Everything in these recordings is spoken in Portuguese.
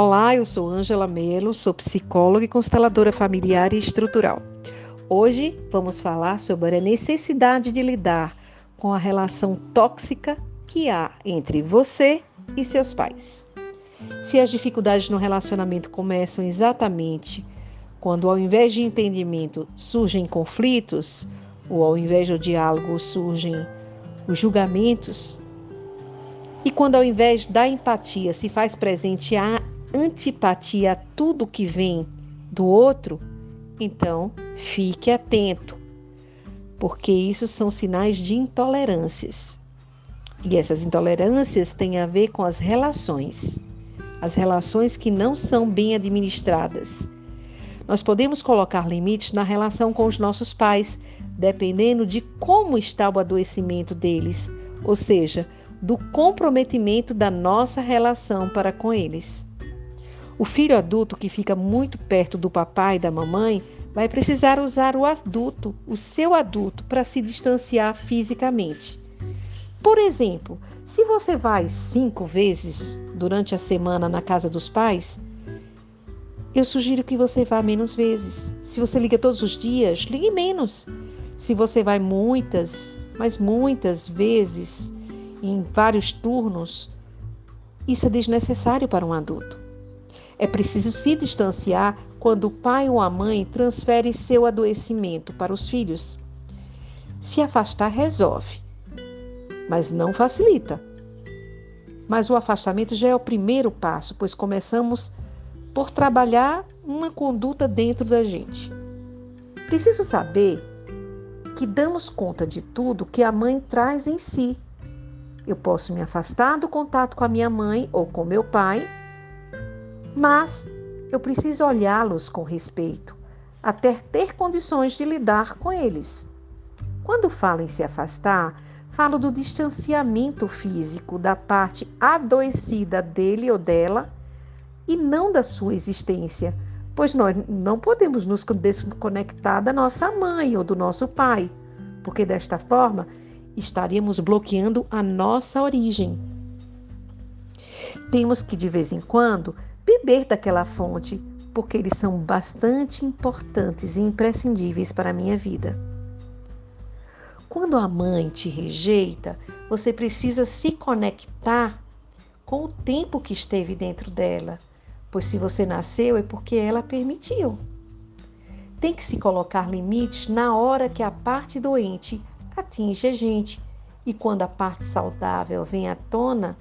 Olá, eu sou Ângela Melo, sou psicóloga e consteladora familiar e estrutural. Hoje vamos falar sobre a necessidade de lidar com a relação tóxica que há entre você e seus pais. Se as dificuldades no relacionamento começam exatamente quando, ao invés de entendimento, surgem conflitos, ou ao invés do diálogo surgem os julgamentos, e quando, ao invés da empatia, se faz presente a antipatia a tudo que vem do outro, então fique atento, porque isso são sinais de intolerâncias. E essas intolerâncias têm a ver com as relações, as relações que não são bem administradas. Nós podemos colocar limites na relação com os nossos pais, dependendo de como está o adoecimento deles, ou seja, do comprometimento da nossa relação para com eles. O filho adulto que fica muito perto do papai e da mamãe vai precisar usar o adulto, o seu adulto, para se distanciar fisicamente. Por exemplo, se você vai cinco vezes durante a semana na casa dos pais, eu sugiro que você vá menos vezes. Se você liga todos os dias, ligue menos. Se você vai muitas, mas muitas vezes, em vários turnos, isso é desnecessário para um adulto. É preciso se distanciar quando o pai ou a mãe transfere seu adoecimento para os filhos. Se afastar resolve, mas não facilita. Mas o afastamento já é o primeiro passo, pois começamos por trabalhar uma conduta dentro da gente. Preciso saber que damos conta de tudo que a mãe traz em si. Eu posso me afastar do contato com a minha mãe ou com meu pai mas eu preciso olhá-los com respeito, até ter condições de lidar com eles. Quando falo em se afastar, falo do distanciamento físico da parte adoecida dele ou dela e não da sua existência, pois nós não podemos nos desconectar da nossa mãe ou do nosso pai, porque desta forma estaríamos bloqueando a nossa origem. Temos que, de vez em quando, beber daquela fonte, porque eles são bastante importantes e imprescindíveis para a minha vida. Quando a mãe te rejeita, você precisa se conectar com o tempo que esteve dentro dela, pois se você nasceu é porque ela permitiu. Tem que se colocar limites na hora que a parte doente atinge a gente e quando a parte saudável vem à tona,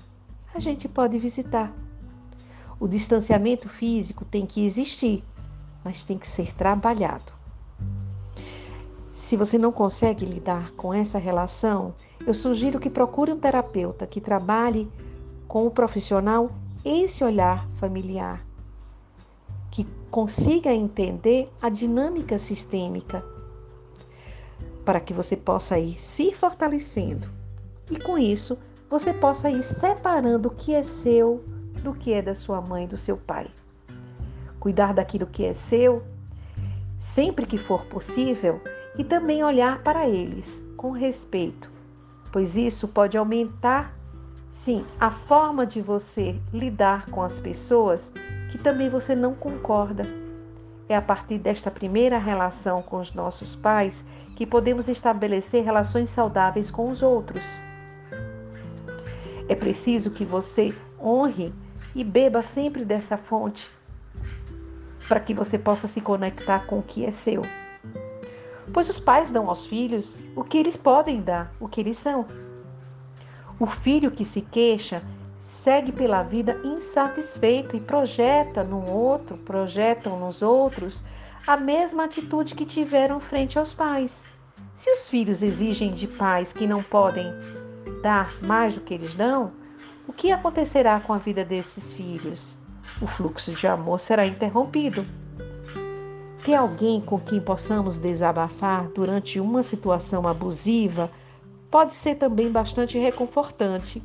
a gente pode visitar. O distanciamento físico tem que existir, mas tem que ser trabalhado. Se você não consegue lidar com essa relação, eu sugiro que procure um terapeuta que trabalhe com o profissional esse olhar familiar, que consiga entender a dinâmica sistêmica, para que você possa ir se fortalecendo e com isso você possa ir separando o que é seu do que é da sua mãe e do seu pai. Cuidar daquilo que é seu, sempre que for possível, e também olhar para eles com respeito, pois isso pode aumentar, sim, a forma de você lidar com as pessoas que também você não concorda. É a partir desta primeira relação com os nossos pais que podemos estabelecer relações saudáveis com os outros. É preciso que você honre e beba sempre dessa fonte para que você possa se conectar com o que é seu. Pois os pais dão aos filhos o que eles podem dar, o que eles são. O filho que se queixa segue pela vida insatisfeito e projeta no outro, projetam nos outros a mesma atitude que tiveram frente aos pais. Se os filhos exigem de pais que não podem dar mais do que eles dão, o que acontecerá com a vida desses filhos? O fluxo de amor será interrompido. Ter alguém com quem possamos desabafar durante uma situação abusiva pode ser também bastante reconfortante.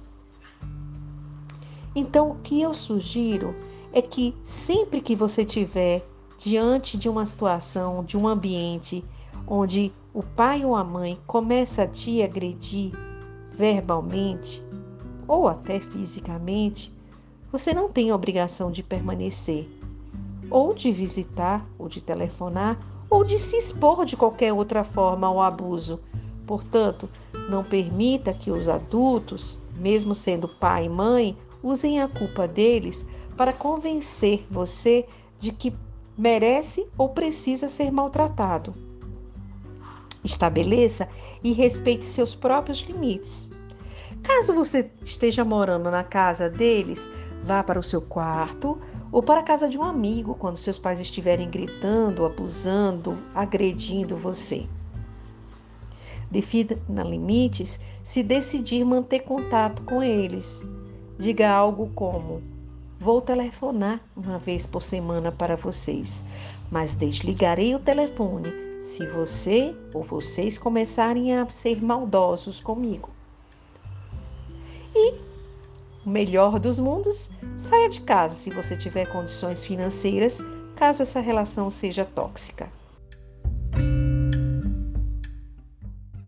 Então, o que eu sugiro é que sempre que você tiver diante de uma situação, de um ambiente onde o pai ou a mãe começa a te agredir verbalmente, ou até fisicamente, Você não tem obrigação de permanecer, ou de visitar, ou de telefonar, ou de se expor de qualquer outra forma ao abuso. Portanto, não permita que os adultos, mesmo sendo pai e mãe, usem a culpa deles para convencer você de que merece ou precisa ser maltratado. Estabeleça e respeite seus próprios limites. Caso você esteja morando na casa deles, vá para o seu quarto ou para a casa de um amigo quando seus pais estiverem gritando, abusando, agredindo você. Defina limites se decidir manter contato com eles. Diga algo como: Vou telefonar uma vez por semana para vocês, mas desligarei o telefone se você ou vocês começarem a ser maldosos comigo. E o melhor dos mundos, saia de casa se você tiver condições financeiras, caso essa relação seja tóxica.